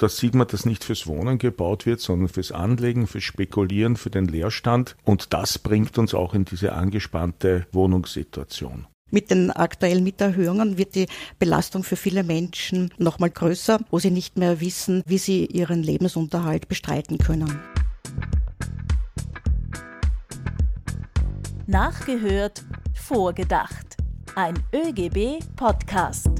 Da sieht man, dass nicht fürs Wohnen gebaut wird, sondern fürs Anlegen, fürs Spekulieren, für den Leerstand. Und das bringt uns auch in diese angespannte Wohnungssituation. Mit den aktuellen Mieterhöhungen wird die Belastung für viele Menschen noch mal größer, wo sie nicht mehr wissen, wie sie ihren Lebensunterhalt bestreiten können. Nachgehört, vorgedacht. Ein ÖGB-Podcast.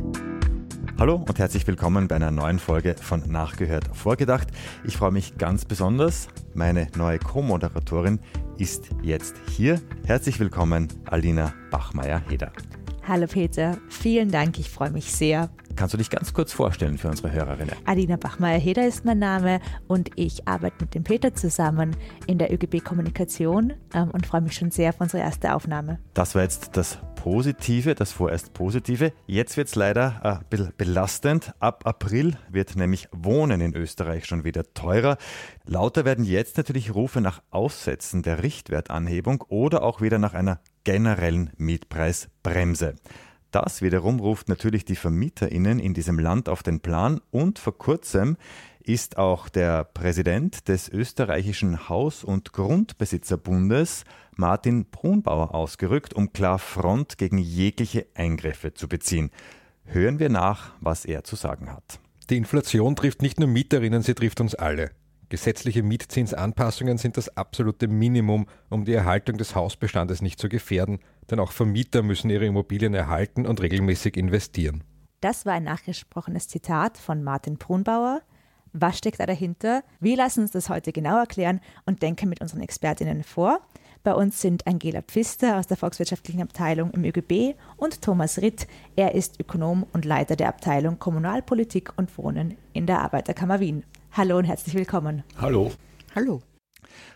Hallo und herzlich willkommen bei einer neuen Folge von Nachgehört Vorgedacht. Ich freue mich ganz besonders. Meine neue Co-Moderatorin ist jetzt hier. Herzlich willkommen, Alina Bachmeier-Heder. Hallo Peter, vielen Dank, ich freue mich sehr. Kannst du dich ganz kurz vorstellen für unsere Hörerinnen? Alina Bachmeier-Heder ist mein Name und ich arbeite mit dem Peter zusammen in der ÖGB Kommunikation ähm, und freue mich schon sehr auf unsere erste Aufnahme. Das war jetzt das Positive, das vorerst Positive. Jetzt wird es leider ein bisschen belastend. Ab April wird nämlich Wohnen in Österreich schon wieder teurer. Lauter werden jetzt natürlich Rufe nach Aussetzen der Richtwertanhebung oder auch wieder nach einer generellen Mietpreisbremse. Das wiederum ruft natürlich die VermieterInnen in diesem Land auf den Plan und vor kurzem ist auch der Präsident des österreichischen Haus- und Grundbesitzerbundes, Martin Brunbauer, ausgerückt, um klar Front gegen jegliche Eingriffe zu beziehen. Hören wir nach, was er zu sagen hat. Die Inflation trifft nicht nur Mieterinnen, sie trifft uns alle. Gesetzliche Mietzinsanpassungen sind das absolute Minimum, um die Erhaltung des Hausbestandes nicht zu gefährden, denn auch Vermieter müssen ihre Immobilien erhalten und regelmäßig investieren. Das war ein nachgesprochenes Zitat von Martin Brunbauer. Was steckt da dahinter? Wir lassen uns das heute genau erklären und denken mit unseren Expertinnen vor. Bei uns sind Angela Pfister aus der Volkswirtschaftlichen Abteilung im ÖGB und Thomas Ritt. Er ist Ökonom und Leiter der Abteilung Kommunalpolitik und Wohnen in der Arbeiterkammer Wien. Hallo und herzlich willkommen. Hallo. Hallo.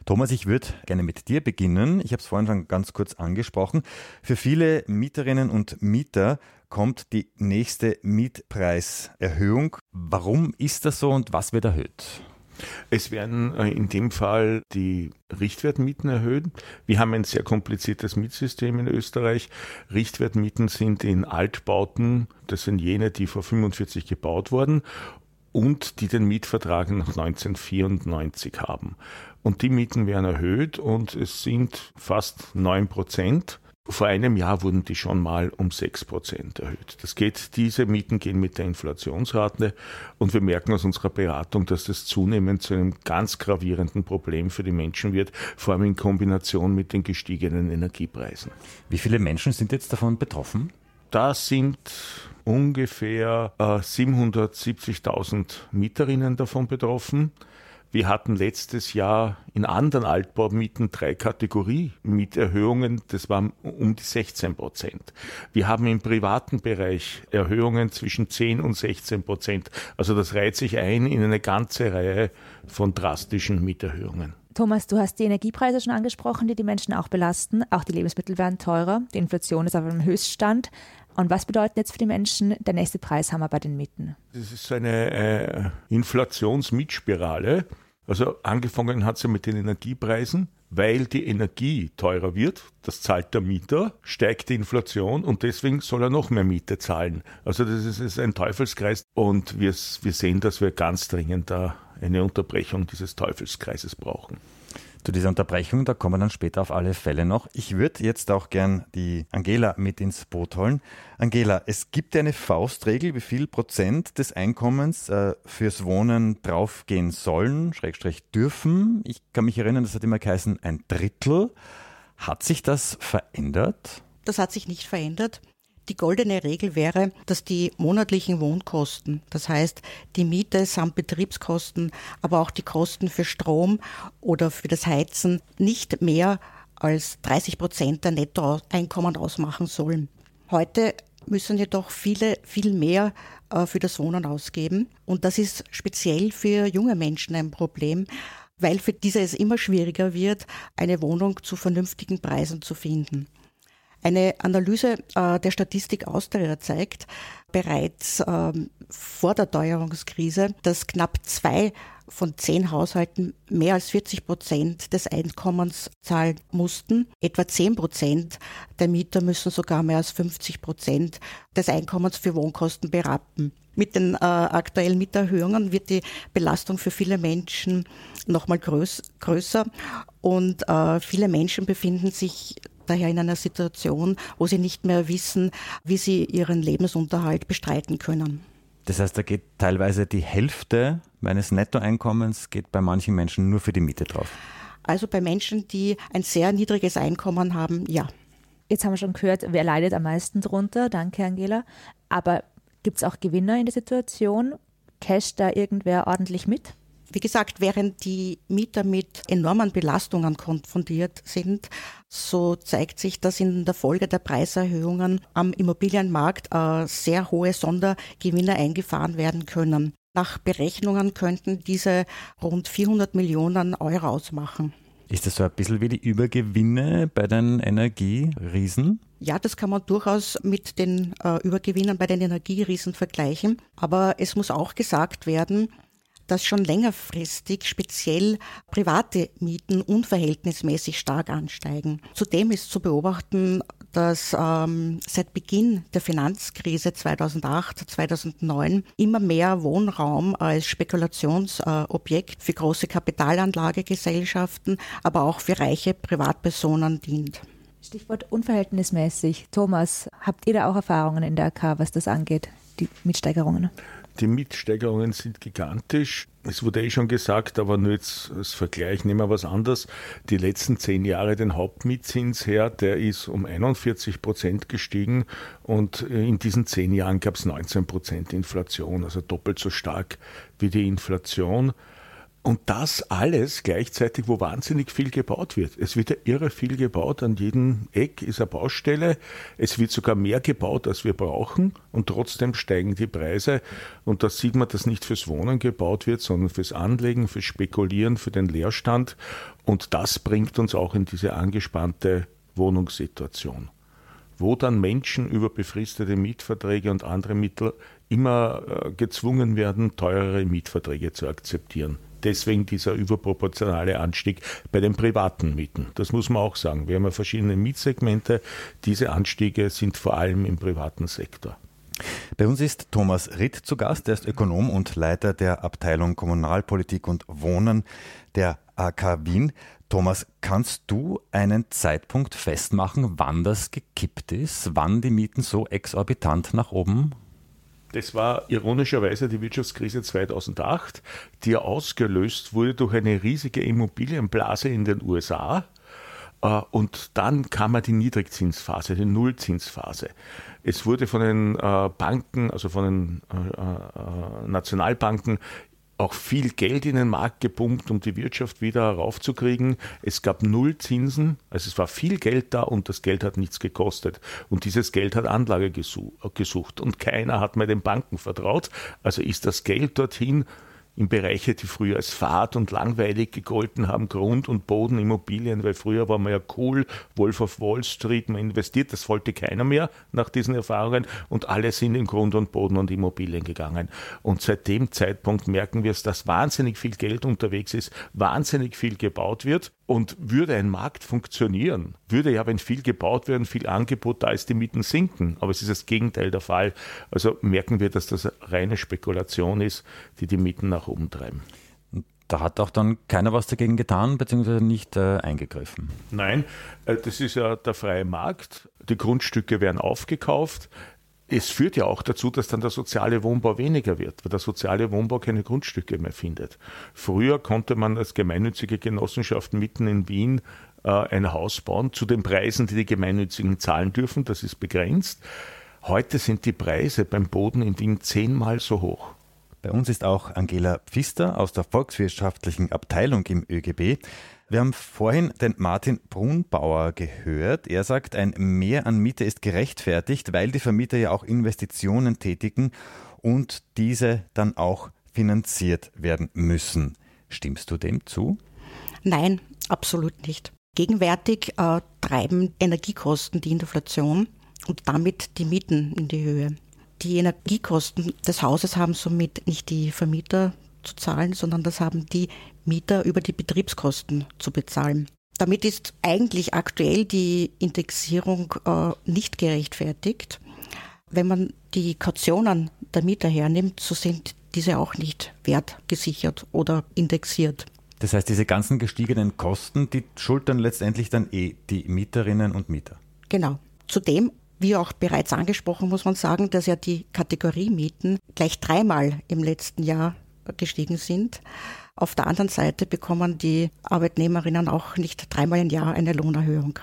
Thomas, ich würde gerne mit dir beginnen. Ich habe es vorhin schon ganz kurz angesprochen. Für viele Mieterinnen und Mieter kommt die nächste Mietpreiserhöhung. Warum ist das so und was wird erhöht? Es werden äh, in dem Fall die Richtwertmieten erhöht. Wir haben ein sehr kompliziertes Mietsystem in Österreich. Richtwertmieten sind in Altbauten, das sind jene, die vor 45 gebaut wurden und die den Mietvertrag nach 1994 haben. Und die Mieten werden erhöht und es sind fast 9 Prozent. Vor einem Jahr wurden die schon mal um 6 Prozent erhöht. Das geht, diese Mieten gehen mit der Inflationsrate und wir merken aus unserer Beratung, dass das zunehmend zu einem ganz gravierenden Problem für die Menschen wird, vor allem in Kombination mit den gestiegenen Energiepreisen. Wie viele Menschen sind jetzt davon betroffen? Da sind ungefähr äh, 770.000 Mieterinnen davon betroffen. Wir hatten letztes Jahr in anderen Altbaumieten drei Kategorie Mieterhöhungen, das waren um die 16 Prozent. Wir haben im privaten Bereich Erhöhungen zwischen 10 und 16 Prozent. Also das reiht sich ein in eine ganze Reihe von drastischen Mieterhöhungen. Thomas, du hast die Energiepreise schon angesprochen, die die Menschen auch belasten. Auch die Lebensmittel werden teurer. Die Inflation ist auf einem Höchststand. Und was bedeutet jetzt für die Menschen der nächste Preishammer bei den Mieten? Das ist eine äh, Inflationsmietspirale. Also angefangen hat sie mit den Energiepreisen, weil die Energie teurer wird, das zahlt der Mieter, steigt die Inflation und deswegen soll er noch mehr Miete zahlen. Also das ist, ist ein Teufelskreis und wir, wir sehen, dass wir ganz dringend da eine Unterbrechung dieses Teufelskreises brauchen. Zu dieser Unterbrechung, da kommen wir dann später auf alle Fälle noch. Ich würde jetzt auch gern die Angela mit ins Boot holen. Angela, es gibt ja eine Faustregel, wie viel Prozent des Einkommens äh, fürs Wohnen draufgehen sollen, Schrägstrich dürfen. Ich kann mich erinnern, das hat immer geheißen, ein Drittel. Hat sich das verändert? Das hat sich nicht verändert. Die goldene Regel wäre, dass die monatlichen Wohnkosten, das heißt die Miete samt Betriebskosten, aber auch die Kosten für Strom oder für das Heizen nicht mehr als 30 Prozent der Nettoeinkommen ausmachen sollen. Heute müssen jedoch viele viel mehr äh, für das Wohnen ausgeben. Und das ist speziell für junge Menschen ein Problem, weil für diese es immer schwieriger wird, eine Wohnung zu vernünftigen Preisen zu finden. Eine Analyse äh, der Statistik Austria zeigt bereits ähm, vor der Teuerungskrise, dass knapp zwei von zehn Haushalten mehr als 40 Prozent des Einkommens zahlen mussten. Etwa 10 Prozent der Mieter müssen sogar mehr als 50 Prozent des Einkommens für Wohnkosten berappen. Mit den äh, aktuellen Mieterhöhungen wird die Belastung für viele Menschen nochmal größ größer und äh, viele Menschen befinden sich daher in einer Situation, wo sie nicht mehr wissen, wie sie ihren Lebensunterhalt bestreiten können. Das heißt, da geht teilweise die Hälfte meines Nettoeinkommens geht bei manchen Menschen nur für die Miete drauf. Also bei Menschen, die ein sehr niedriges Einkommen haben, ja. Jetzt haben wir schon gehört, wer leidet am meisten drunter. Danke, Angela. Aber gibt es auch Gewinner in der Situation? Casht da irgendwer ordentlich mit? Wie gesagt, während die Mieter mit enormen Belastungen konfrontiert sind, so zeigt sich, dass in der Folge der Preiserhöhungen am Immobilienmarkt äh, sehr hohe Sondergewinne eingefahren werden können. Nach Berechnungen könnten diese rund 400 Millionen Euro ausmachen. Ist das so ein bisschen wie die Übergewinne bei den Energieriesen? Ja, das kann man durchaus mit den äh, Übergewinnen bei den Energieriesen vergleichen. Aber es muss auch gesagt werden, dass schon längerfristig speziell private Mieten unverhältnismäßig stark ansteigen. Zudem ist zu beobachten, dass ähm, seit Beginn der Finanzkrise 2008, 2009 immer mehr Wohnraum als Spekulationsobjekt für große Kapitalanlagegesellschaften, aber auch für reiche Privatpersonen dient. Stichwort unverhältnismäßig. Thomas, habt ihr da auch Erfahrungen in der AK, was das angeht, die Mietsteigerungen? Die Mietsteigerungen sind gigantisch. Es wurde eh schon gesagt, aber nur jetzt als Vergleich nehmen wir was anderes. Die letzten zehn Jahre den Hauptmietzins her, der ist um 41 Prozent gestiegen und in diesen zehn Jahren gab es 19 Prozent Inflation, also doppelt so stark wie die Inflation. Und das alles gleichzeitig, wo wahnsinnig viel gebaut wird. Es wird ja irre viel gebaut, an jedem Eck ist eine Baustelle. Es wird sogar mehr gebaut, als wir brauchen. Und trotzdem steigen die Preise. Und da sieht man, dass nicht fürs Wohnen gebaut wird, sondern fürs Anlegen, fürs Spekulieren, für den Leerstand. Und das bringt uns auch in diese angespannte Wohnungssituation wo dann Menschen über befristete Mietverträge und andere Mittel immer äh, gezwungen werden, teurere Mietverträge zu akzeptieren deswegen dieser überproportionale Anstieg bei den privaten Mieten. Das muss man auch sagen. Wir haben ja verschiedene Mietsegmente. Diese Anstiege sind vor allem im privaten Sektor. Bei uns ist Thomas Ritt zu Gast. Er ist Ökonom und Leiter der Abteilung Kommunalpolitik und Wohnen der AK Wien. Thomas, kannst du einen Zeitpunkt festmachen, wann das gekippt ist, wann die Mieten so exorbitant nach oben das war ironischerweise die Wirtschaftskrise 2008, die ja ausgelöst wurde durch eine riesige Immobilienblase in den USA. Äh, und dann kam die Niedrigzinsphase, die Nullzinsphase. Es wurde von den äh, Banken, also von den äh, Nationalbanken, auch viel Geld in den Markt gepumpt, um die Wirtschaft wieder raufzukriegen. Es gab null Zinsen, also es war viel Geld da und das Geld hat nichts gekostet. Und dieses Geld hat Anlage gesucht und keiner hat mehr den Banken vertraut. Also ist das Geld dorthin in Bereiche, die früher als fad und langweilig gegolten haben, Grund- und Bodenimmobilien, weil früher war man ja cool, Wolf of Wall Street, man investiert, das wollte keiner mehr nach diesen Erfahrungen und alle sind in Grund und Boden und Immobilien gegangen. Und seit dem Zeitpunkt merken wir es, dass wahnsinnig viel Geld unterwegs ist, wahnsinnig viel gebaut wird und würde ein Markt funktionieren, würde ja, wenn viel gebaut wird und viel Angebot da ist, die Mieten sinken. Aber es ist das Gegenteil der Fall. Also merken wir, dass das reine Spekulation ist, die die Mieten nach oben treiben. Da hat auch dann keiner was dagegen getan, beziehungsweise nicht äh, eingegriffen. Nein, äh, das ist ja der freie Markt. Die Grundstücke werden aufgekauft es führt ja auch dazu, dass dann der soziale Wohnbau weniger wird, weil der soziale Wohnbau keine Grundstücke mehr findet. Früher konnte man als gemeinnützige Genossenschaft mitten in Wien äh, ein Haus bauen zu den Preisen, die die Gemeinnützigen zahlen dürfen. Das ist begrenzt. Heute sind die Preise beim Boden in Wien zehnmal so hoch. Bei uns ist auch Angela Pfister aus der volkswirtschaftlichen Abteilung im ÖGB. Wir haben vorhin den Martin Brunbauer gehört. Er sagt, ein Mehr an Miete ist gerechtfertigt, weil die Vermieter ja auch Investitionen tätigen und diese dann auch finanziert werden müssen. Stimmst du dem zu? Nein, absolut nicht. Gegenwärtig äh, treiben Energiekosten die Inflation und damit die Mieten in die Höhe. Die Energiekosten des Hauses haben somit nicht die Vermieter zu zahlen, sondern das haben die Mieter über die Betriebskosten zu bezahlen. Damit ist eigentlich aktuell die Indexierung äh, nicht gerechtfertigt. wenn man die Kautionen der Mieter hernimmt, so sind diese auch nicht wertgesichert oder indexiert. Das heißt, diese ganzen gestiegenen Kosten, die schultern letztendlich dann eh die Mieterinnen und Mieter. Genau. Zudem, wie auch bereits angesprochen, muss man sagen, dass ja die Kategoriemieten gleich dreimal im letzten Jahr gestiegen sind. Auf der anderen Seite bekommen die Arbeitnehmerinnen auch nicht dreimal im Jahr eine Lohnerhöhung.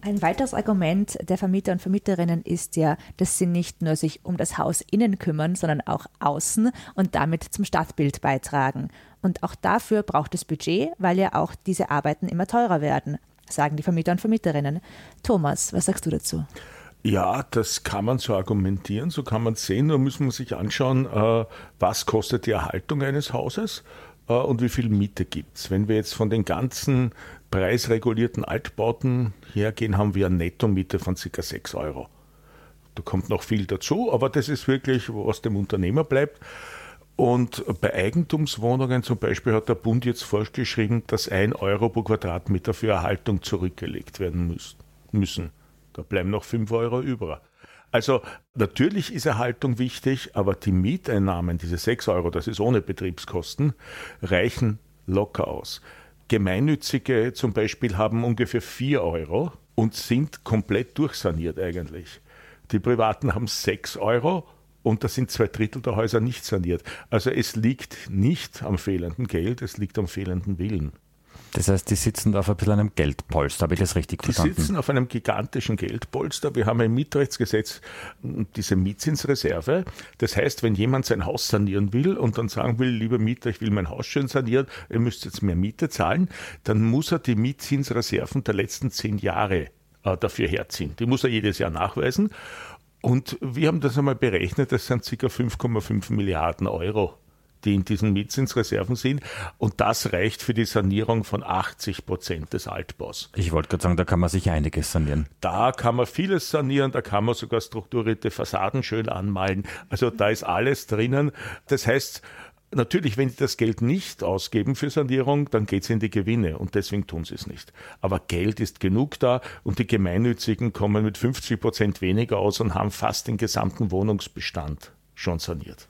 Ein weiteres Argument der Vermieter und Vermieterinnen ist ja, dass sie nicht nur sich um das Haus innen kümmern, sondern auch außen und damit zum Stadtbild beitragen. Und auch dafür braucht es Budget, weil ja auch diese Arbeiten immer teurer werden, sagen die Vermieter und Vermieterinnen. Thomas, was sagst du dazu? Ja, das kann man so argumentieren, so kann man sehen. Nur muss man sich anschauen, äh, was kostet die Erhaltung eines Hauses äh, und wie viel Miete gibt es. Wenn wir jetzt von den ganzen preisregulierten Altbauten hergehen, haben wir eine Nettomiete von ca. 6 Euro. Da kommt noch viel dazu, aber das ist wirklich, was dem Unternehmer bleibt. Und bei Eigentumswohnungen zum Beispiel hat der Bund jetzt vorgeschrieben, dass 1 Euro pro Quadratmeter für Erhaltung zurückgelegt werden müssen. Da bleiben noch 5 Euro über. Also natürlich ist Erhaltung wichtig, aber die Mieteinnahmen, diese 6 Euro, das ist ohne Betriebskosten, reichen locker aus. Gemeinnützige zum Beispiel haben ungefähr 4 Euro und sind komplett durchsaniert eigentlich. Die Privaten haben 6 Euro und da sind zwei Drittel der Häuser nicht saniert. Also es liegt nicht am fehlenden Geld, es liegt am fehlenden Willen. Das heißt, die sitzen auf ein bisschen einem Geldpolster, habe ich das richtig die verstanden? Die sitzen auf einem gigantischen Geldpolster. Wir haben im Mietrechtsgesetz diese Mietzinsreserve. Das heißt, wenn jemand sein Haus sanieren will und dann sagen will, lieber Mieter, ich will mein Haus schön sanieren, ihr müsst jetzt mehr Miete zahlen, dann muss er die Mietzinsreserven der letzten zehn Jahre äh, dafür herziehen. Die muss er jedes Jahr nachweisen. Und wir haben das einmal berechnet, das sind ca. 5,5 Milliarden Euro die in diesen Mietzinsreserven sind. Und das reicht für die Sanierung von 80 Prozent des Altbaus. Ich wollte gerade sagen, da kann man sich einiges sanieren. Da kann man vieles sanieren, da kann man sogar strukturierte Fassaden schön anmalen. Also da ist alles drinnen. Das heißt, Natürlich, wenn sie das Geld nicht ausgeben für Sanierung, dann geht es in die Gewinne und deswegen tun sie es nicht. Aber Geld ist genug da und die Gemeinnützigen kommen mit 50 Prozent weniger aus und haben fast den gesamten Wohnungsbestand schon saniert.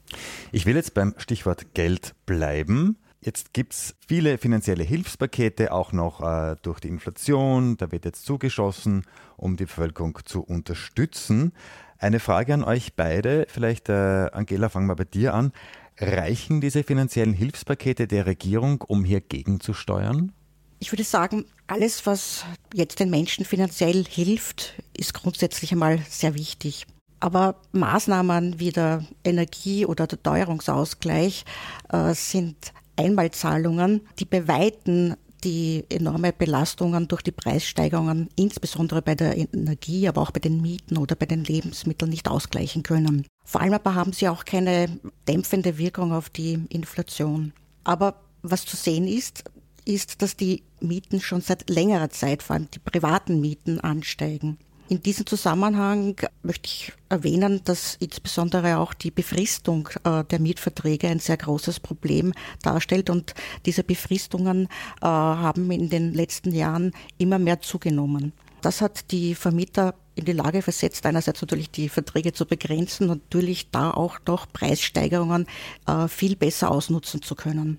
Ich will jetzt beim Stichwort Geld bleiben. Jetzt gibt es viele finanzielle Hilfspakete, auch noch äh, durch die Inflation. Da wird jetzt zugeschossen, um die Bevölkerung zu unterstützen. Eine Frage an euch beide, vielleicht äh, Angela, fangen wir bei dir an. Reichen diese finanziellen Hilfspakete der Regierung, um hier gegenzusteuern? Ich würde sagen, alles, was jetzt den Menschen finanziell hilft, ist grundsätzlich einmal sehr wichtig. Aber Maßnahmen wie der Energie- oder der Teuerungsausgleich äh, sind Einmalzahlungen, die bei Weitem die enorme Belastungen durch die Preissteigerungen, insbesondere bei der Energie, aber auch bei den Mieten oder bei den Lebensmitteln nicht ausgleichen können. Vor allem aber haben sie auch keine dämpfende Wirkung auf die Inflation. Aber was zu sehen ist, ist, dass die Mieten schon seit längerer Zeit, vor allem die privaten Mieten, ansteigen. In diesem Zusammenhang möchte ich erwähnen, dass insbesondere auch die Befristung äh, der Mietverträge ein sehr großes Problem darstellt und diese Befristungen äh, haben in den letzten Jahren immer mehr zugenommen. Das hat die Vermieter in die Lage versetzt, einerseits natürlich die Verträge zu begrenzen natürlich da auch noch Preissteigerungen äh, viel besser ausnutzen zu können.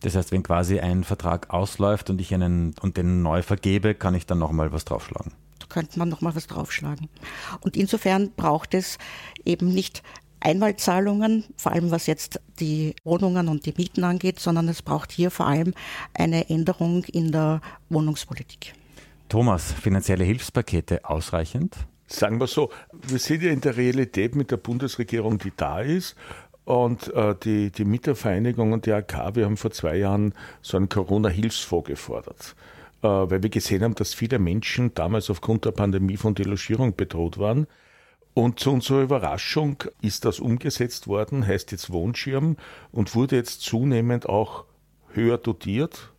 Das heißt, wenn quasi ein Vertrag ausläuft und ich einen und den neu vergebe, kann ich dann nochmal was draufschlagen könnte man noch mal was draufschlagen. Und insofern braucht es eben nicht Einmalzahlungen, vor allem was jetzt die Wohnungen und die Mieten angeht, sondern es braucht hier vor allem eine Änderung in der Wohnungspolitik. Thomas, finanzielle Hilfspakete ausreichend? Sagen wir so, wir sind ja in der Realität mit der Bundesregierung, die da ist. Und äh, die, die Mietervereinigung und die AK, wir haben vor zwei Jahren so einen Corona-Hilfsfonds gefordert. Äh, weil wir gesehen haben, dass viele Menschen damals aufgrund der Pandemie von Delogierung bedroht waren. Und zu unserer Überraschung ist das umgesetzt worden, heißt jetzt Wohnschirm und wurde jetzt zunehmend auch höher dotiert.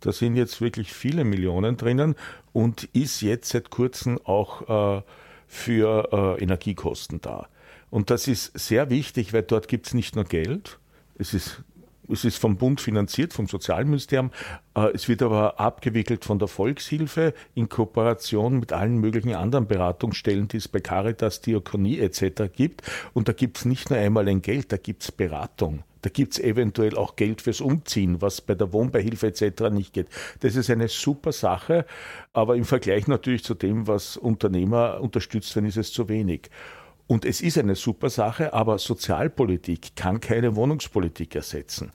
Da sind jetzt wirklich viele Millionen drinnen und ist jetzt seit kurzem auch äh, für äh, Energiekosten da. Und das ist sehr wichtig, weil dort gibt es nicht nur Geld, es ist Es ist vom Bund finanziert, vom Sozialministerium. Äh, es wird aber abgewickelt von der Volkshilfe in Kooperation mit allen möglichen anderen Beratungsstellen, die es bei Caritas, Diakonie etc. gibt. Und da gibt es nicht nur einmal ein Geld, da gibt es Beratung. Da gibt es eventuell auch Geld fürs Umziehen, was bei der Wohnbeihilfe etc. nicht geht. Das ist eine super Sache, aber im Vergleich natürlich zu dem, was Unternehmer unterstützt werden, ist es zu wenig. Und es ist eine super Sache, aber Sozialpolitik kann keine Wohnungspolitik ersetzen.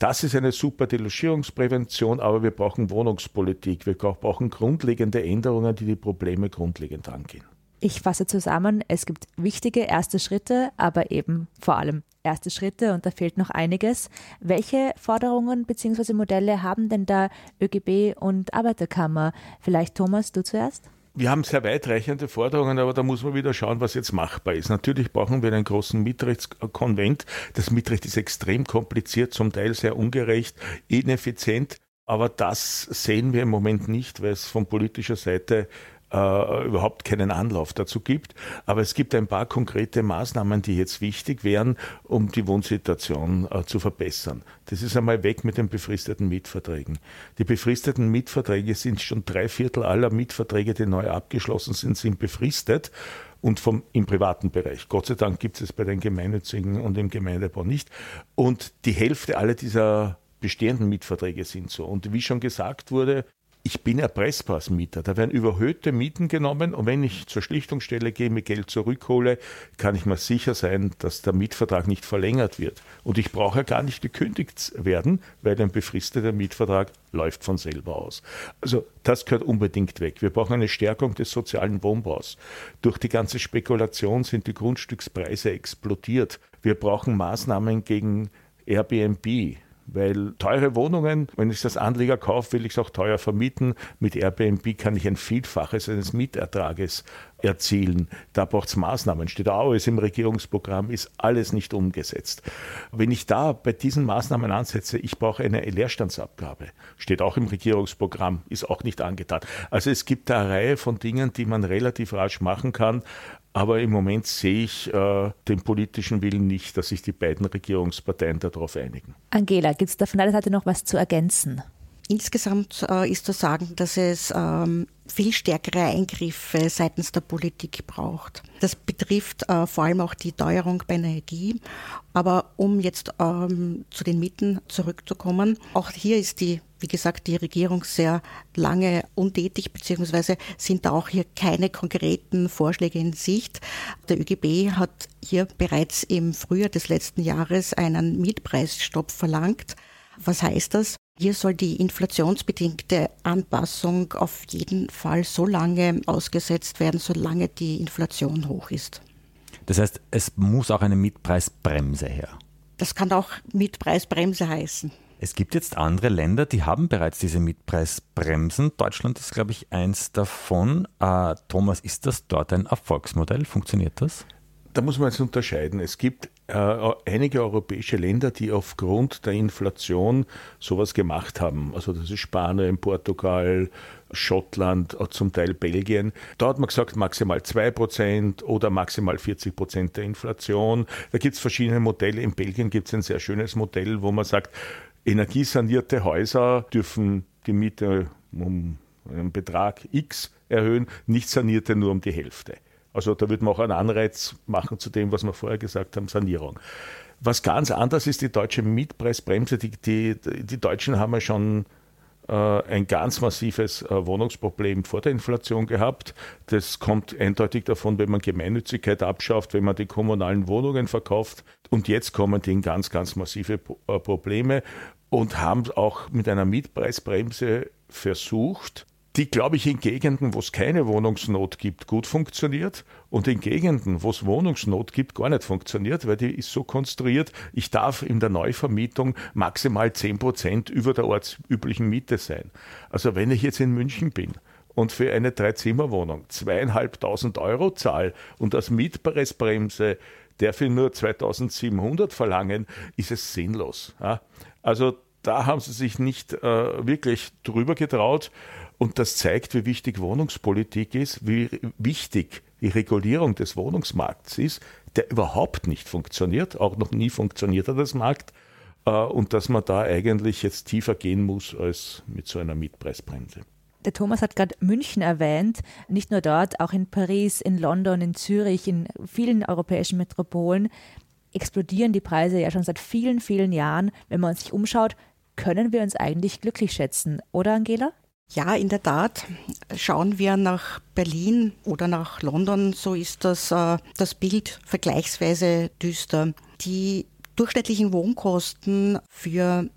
Das ist eine super Delogierungsprävention, aber wir brauchen Wohnungspolitik. Wir brauchen grundlegende Änderungen, die die Probleme grundlegend angehen. Ich fasse zusammen, es gibt wichtige erste Schritte, aber eben vor allem erste Schritte und da fehlt noch einiges. Welche Forderungen bzw. Modelle haben denn da ÖGB und Arbeiterkammer? Vielleicht Thomas, du zuerst? Wir haben sehr weitreichende Forderungen, aber da muss man wieder schauen, was jetzt machbar ist. Natürlich brauchen wir einen großen Mietrechtskonvent. Das Mietrecht ist extrem kompliziert, zum Teil sehr ungerecht, ineffizient. Aber das sehen wir im Moment nicht, weil es von politischer Seite äh, überhaupt keinen Anlauf dazu gibt. Aber es gibt ein paar konkrete Maßnahmen, die jetzt wichtig wären, um die Wohnsituation äh, zu verbessern. Das ist einmal weg mit den befristeten Mietverträgen. Die befristeten Mietverträge sind schon drei Viertel aller Mietverträge, die neu abgeschlossen sind, sind befristet und vom, im privaten Bereich. Gott sei Dank gibt es bei den Gemeinnützigen und im Gemeindebau nicht. Und die Hälfte aller dieser bestehenden Mietverträge sind so. Und wie schon gesagt wurde, ich bin erpressbar als Mieter. Da werden überhöhte Mieten genommen und wenn ich zur Schlichtungsstelle gehe, mir Geld zurückhole, kann ich mir sicher sein, dass der Mietvertrag nicht verlängert wird. Und ich brauche ja gar nicht gekündigt werden, weil ein befristeter Mietvertrag läuft von selber aus. Also das gehört unbedingt weg. Wir brauchen eine Stärkung des sozialen Wohnbaus. Durch die ganze Spekulation sind die Grundstückspreise explodiert. Wir brauchen Maßnahmen gegen Airbnb. Weil teure Wohnungen, wenn ich das Anleger kaufe, will ich es auch teuer vermieten. Mit Airbnb kann ich ein Vielfaches eines Mietertrages erzielen. Da braucht es Maßnahmen. Steht auch alles im Regierungsprogramm, ist alles nicht umgesetzt. Wenn ich da bei diesen Maßnahmen ansetze, ich brauche eine Leerstandsabgabe. Steht auch im Regierungsprogramm, ist auch nicht angetan. Also es gibt eine Reihe von Dingen, die man relativ rasch machen kann. Aber im Moment sehe ich äh, den politischen Willen nicht, dass sich die beiden Regierungsparteien darauf einigen. Angela, gibt es da von deiner Seite noch was zu ergänzen? Insgesamt äh, ist zu sagen, dass es ähm, viel stärkere Eingriffe seitens der Politik braucht. Das betrifft äh, vor allem auch die Teuerung bei Energie. Aber um jetzt ähm, zu den Mieten zurückzukommen, auch hier ist die, wie gesagt, die Regierung sehr lange untätig, beziehungsweise sind da auch hier keine konkreten Vorschläge in Sicht. Der ÖGB hat hier bereits im Frühjahr des letzten Jahres einen Mietpreisstopp verlangt. Was heißt das? Hier soll die inflationsbedingte Anpassung auf jeden Fall so lange ausgesetzt werden, solange die Inflation hoch ist. Das heißt, es muss auch eine Mietpreisbremse her. Das kann auch Mietpreisbremse heißen. Es gibt jetzt andere Länder, die haben bereits diese Mietpreisbremsen. Deutschland ist, glaube ich, eins davon. Äh, Thomas, ist das dort ein Erfolgsmodell? Funktioniert das? Da muss man jetzt unterscheiden. Es gibt äh, einige europäische Länder, die aufgrund der Inflation sowas gemacht haben. Also das ist Spanien, Portugal, Schottland, äh, zum Teil Belgien. Da hat man gesagt, maximal 2% oder maximal 40% der Inflation. Da gibt es verschiedene Modelle. In Belgien gibt es ein sehr schönes Modell, wo man sagt, energiesanierte Häuser dürfen die Miete um einen Betrag X erhöhen, nicht sanierte nur um die Hälfte. Also da würde man auch einen Anreiz machen zu dem, was wir vorher gesagt haben, Sanierung. Was ganz anders ist die deutsche Mietpreisbremse. Die, die, die Deutschen haben ja schon ein ganz massives äh, Wohnungsproblem vor der Inflation gehabt. Das kommt eindeutig davon, wenn man Gemeinnützigkeit abschafft, wenn man die kommunalen Wohnungen verkauft. Und jetzt kommen in ganz, ganz massive äh, Probleme und haben auch mit einer Mietpreisbremse versucht, die, glaube ich, in Gegenden, wo es keine Wohnungsnot gibt, gut funktioniert und in Gegenden, wo es Wohnungsnot gibt, gar nicht funktioniert, weil die ist so konstruiert, ich darf in der Neuvermietung maximal 10 Prozent über der ortsüblichen Miete sein. Also wenn ich jetzt in München bin und für eine Dreizimmerwohnung zweieinhalbtausend Euro zahle und als Mietpreisbremse darf ich nur 2700 verlangen, ist es sinnlos. Also da haben sie sich nicht äh, wirklich drüber getraut. Und das zeigt, wie wichtig Wohnungspolitik ist, wie wichtig die Regulierung des Wohnungsmarkts ist, der überhaupt nicht funktioniert, auch noch nie funktioniert hat als Markt. äh, und dass man da eigentlich jetzt tiefer gehen muss als mit so einer Mietpreisbremse. Der Thomas hat gerade München erwähnt. Nicht nur dort, auch in Paris, in London, in Zürich, in vielen europäischen Metropolen explodieren die Preise ja schon seit vielen, vielen Jahren. Wenn man sich umschaut, können wir uns eigentlich glücklich schätzen, oder Angela? Ja, in der Tat. Schauen wir nach Berlin oder nach London, so ist das, äh, das Bild vergleichsweise düster. Die durchschnittlichen Wohnkosten für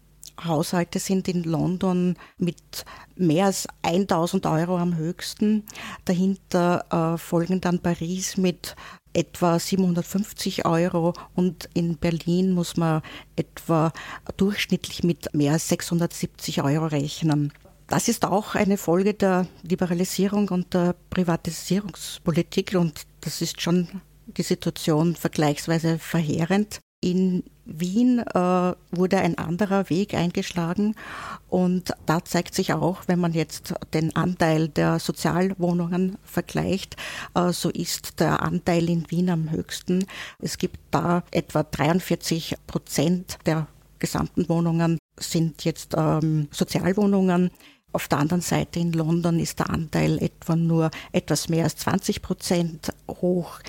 Haushalte sind in London mit mehr als 1000 Euro am höchsten. Dahinter äh, folgen dann Paris mit etwa 750 Euro und in Berlin muss man etwa durchschnittlich mit mehr als 670 Euro rechnen. Das ist auch eine Folge der Liberalisierung und der Privatisierungspolitik und das ist schon die Situation vergleichsweise verheerend. In Wien äh, wurde ein anderer Weg eingeschlagen und da zeigt sich auch, wenn man jetzt den Anteil der Sozialwohnungen vergleicht, äh, so ist der Anteil in Wien am höchsten. Es gibt da etwa 43 Prozent der gesamten Wohnungen sind jetzt ähm, Sozialwohnungen. Auf der anderen Seite in London ist der Anteil etwa nur etwas mehr als 20 Prozent hoch.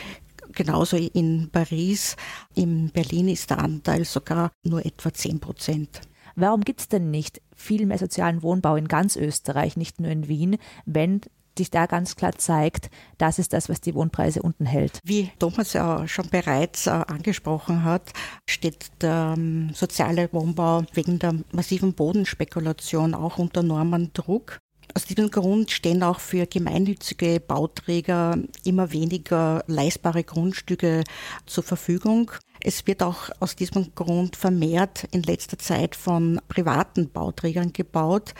Genauso in Paris. In Berlin ist der Anteil sogar nur etwa 10 Prozent. Warum gibt es denn nicht viel mehr sozialen Wohnbau in ganz Österreich, nicht nur in Wien, wenn sich da ganz klar zeigt, das ist das, was die Wohnpreise unten hält. Wie Thomas ja schon bereits äh, angesprochen hat, steht der ähm, soziale Wohnbau wegen der massiven Bodenspekulation auch unter enormen Druck. Aus diesem Grund stehen auch für gemeinnützige Bauträger immer weniger leistbare Grundstücke zur Verfügung. Es wird auch aus diesem Grund vermehrt in letzter Zeit von privaten Bauträgern gebaut.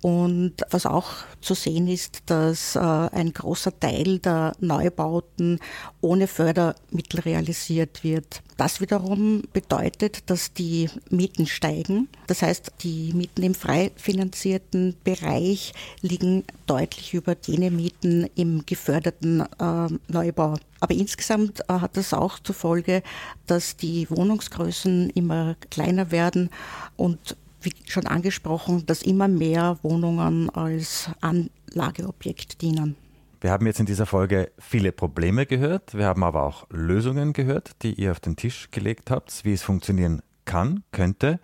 Und was auch zu sehen ist, dass äh, ein großer Teil der Neubauten ohne Fördermittel realisiert wird. Das wiederum bedeutet, dass die Mieten steigen. Das heißt, die Mieten im frei finanzierten Bereich liegen deutlich über jene Mieten im geförderten äh, Neubau. Aber insgesamt äh, hat das auch zur Folge, dass die Wohnungsgrößen immer kleiner werden und wie schon angesprochen, dass immer mehr Wohnungen als Anlageobjekt dienen. Wir haben jetzt in dieser Folge viele Probleme gehört, wir haben aber auch Lösungen gehört, die ihr auf den Tisch gelegt habt, wie es funktionieren kann, könnte.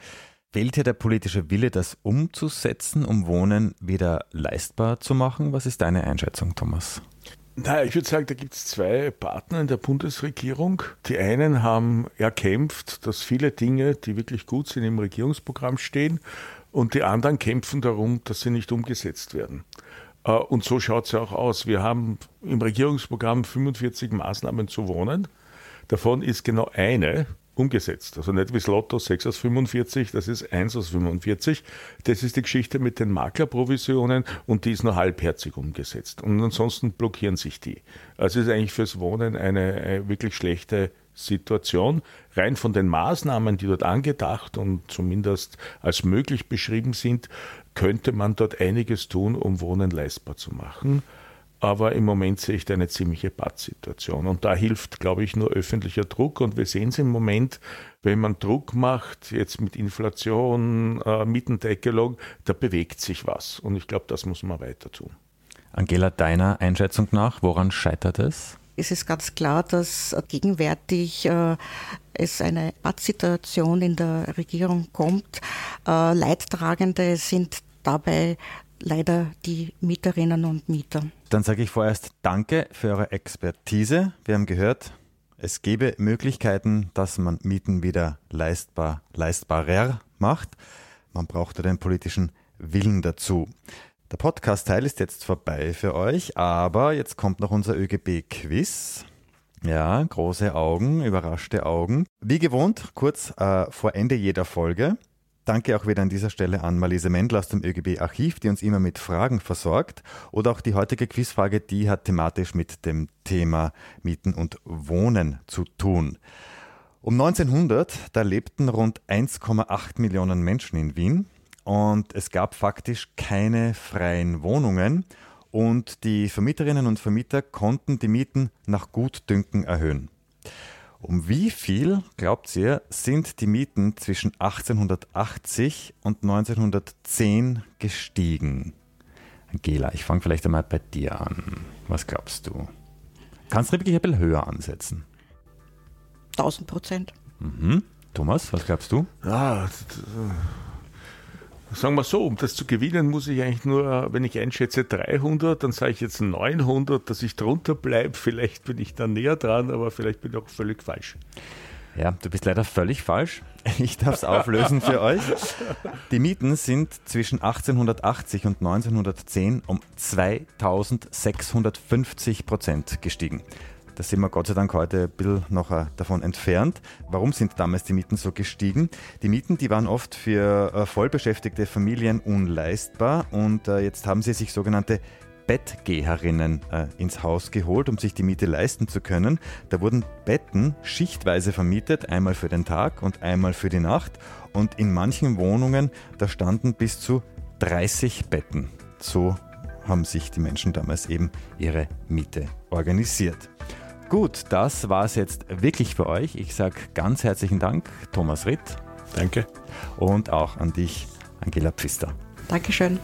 Fehlt hier der politische Wille, das umzusetzen, um Wohnen wieder leistbar zu machen? Was ist deine Einschätzung, Thomas? Naja, ich würde sagen, da gibt es zwei Partner in der Bundesregierung. Die einen haben erkämpft, dass viele Dinge, die wirklich gut sind, im Regierungsprogramm stehen und die anderen kämpfen darum, dass sie nicht umgesetzt werden. Äh, und so schaut es ja auch aus. Wir haben im Regierungsprogramm 45 Maßnahmen zu wohnen. Davon ist genau eine, umgesetzt. Also nicht wie das Lotto 6 aus 45, das ist 1 aus 45. Das ist die Geschichte mit den Maklerprovisionen und die ist nur halbherzig umgesetzt. Und ansonsten blockieren sich die. Also ist eigentlich fürs Wohnen eine wirklich schlechte Situation. Rein von den Maßnahmen, die dort angedacht und zumindest als möglich beschrieben sind, könnte man dort einiges tun, um Wohnen leistbar zu machen aber im Moment sehe ich da eine ziemliche Pattsituation. Und da hilft, glaube ich, nur öffentlicher Druck. Und wir sehen es im Moment, wenn man Druck macht, jetzt mit Inflation, äh, Mietendeckelung, da bewegt sich was. Und ich glaube, das muss man weiter tun. Angela, deiner Einschätzung nach, woran scheitert es? Es ist ganz klar, dass gegenwärtig äh, es eine Pattsituation in der Regierung kommt. Äh, Leidtragende sind dabei leider die Mieterinnen und Mieter. Dann sage ich vorerst Danke für eure Expertise. Wir haben gehört, es gäbe Möglichkeiten, dass man Mieten wieder leistbar, leistbarer macht. Man braucht den politischen Willen dazu. Der Podcast-Teil ist jetzt vorbei für euch, aber jetzt kommt noch unser ÖGB-Quiz. Ja, große Augen, überraschte Augen. Wie gewohnt, kurz äh, vor Ende jeder Folge Danke auch wieder an dieser Stelle an Marlise Mendel aus dem ÖGB-Archiv, die uns immer mit Fragen versorgt. Oder auch die heutige Quizfrage, die hat thematisch mit dem Thema Mieten und Wohnen zu tun. Um 1900, da lebten rund 1,8 Millionen Menschen in Wien und es gab faktisch keine freien Wohnungen und die Vermieterinnen und Vermieter konnten die Mieten nach Gutdünken erhöhen. Um wie viel, glaubt ihr, sind die Mieten zwischen 1880 und 1910 gestiegen? Angela, ich fange vielleicht einmal bei dir an. Was glaubst du? Kannst du wirklich ein bisschen höher ansetzen? 1000 Prozent. Mhm. Thomas, was glaubst du? Ja, sagen wir so, um das zu gewinnen, muss ich eigentlich nur, wenn ich einschätze 300, dann sage ich jetzt 900, dass ich drunter bleibe. Vielleicht bin ich da näher dran, aber vielleicht bin ich auch völlig falsch. Ja, du bist leider völlig falsch. Ich darf es auflösen für euch. Die Mieten sind zwischen 1880 und 1910 um 2650 Prozent gestiegen. Da sind wir Gott sei Dank heute ein bisschen noch äh, davon entfernt. Warum sind damals die Mieten so gestiegen? Die Mieten, die waren oft für äh, vollbeschäftigte Familien unleistbar und äh, jetzt haben sie sich sogenannte Bettgeherinnen äh, ins Haus geholt, um sich die Miete leisten zu können. Da wurden Betten schichtweise vermietet, einmal für den Tag und einmal für die Nacht. Und in manchen Wohnungen, da standen bis zu 30 Betten. So haben sich die Menschen damals eben ihre Miete organisiert. Gut, das war es jetzt wirklich für euch. Ich sage ganz herzlichen Dank, Thomas Ritt. Danke. Und auch an dich, Angela Pfister. Dankeschön.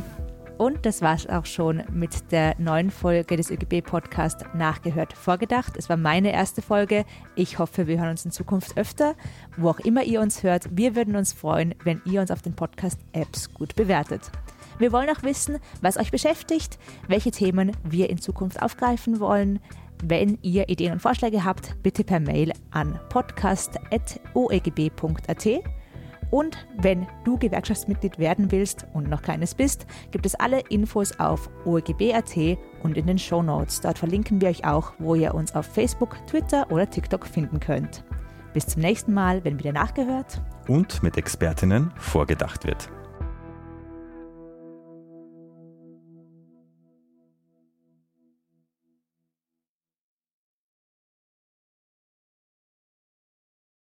Und das war es auch schon mit der neuen Folge des ÖGB-Podcast Nachgehört Vorgedacht. Es war meine erste Folge. Ich hoffe, wir hören uns in Zukunft öfter. Wo auch immer ihr uns hört, wir würden uns freuen, wenn ihr uns auf den Podcast-Apps gut bewertet. Wir wollen auch wissen, was euch beschäftigt, welche Themen wir in Zukunft aufgreifen wollen. Wenn ihr Ideen und Vorschläge habt, bitte per Mail an podcast.oegb.at. Und wenn du Gewerkschaftsmitglied werden willst und noch keines bist, gibt es alle Infos auf oegb.at und in den Show Notes. Dort verlinken wir euch auch, wo ihr uns auf Facebook, Twitter oder TikTok finden könnt. Bis zum nächsten Mal, wenn wieder nachgehört und mit Expertinnen vorgedacht wird.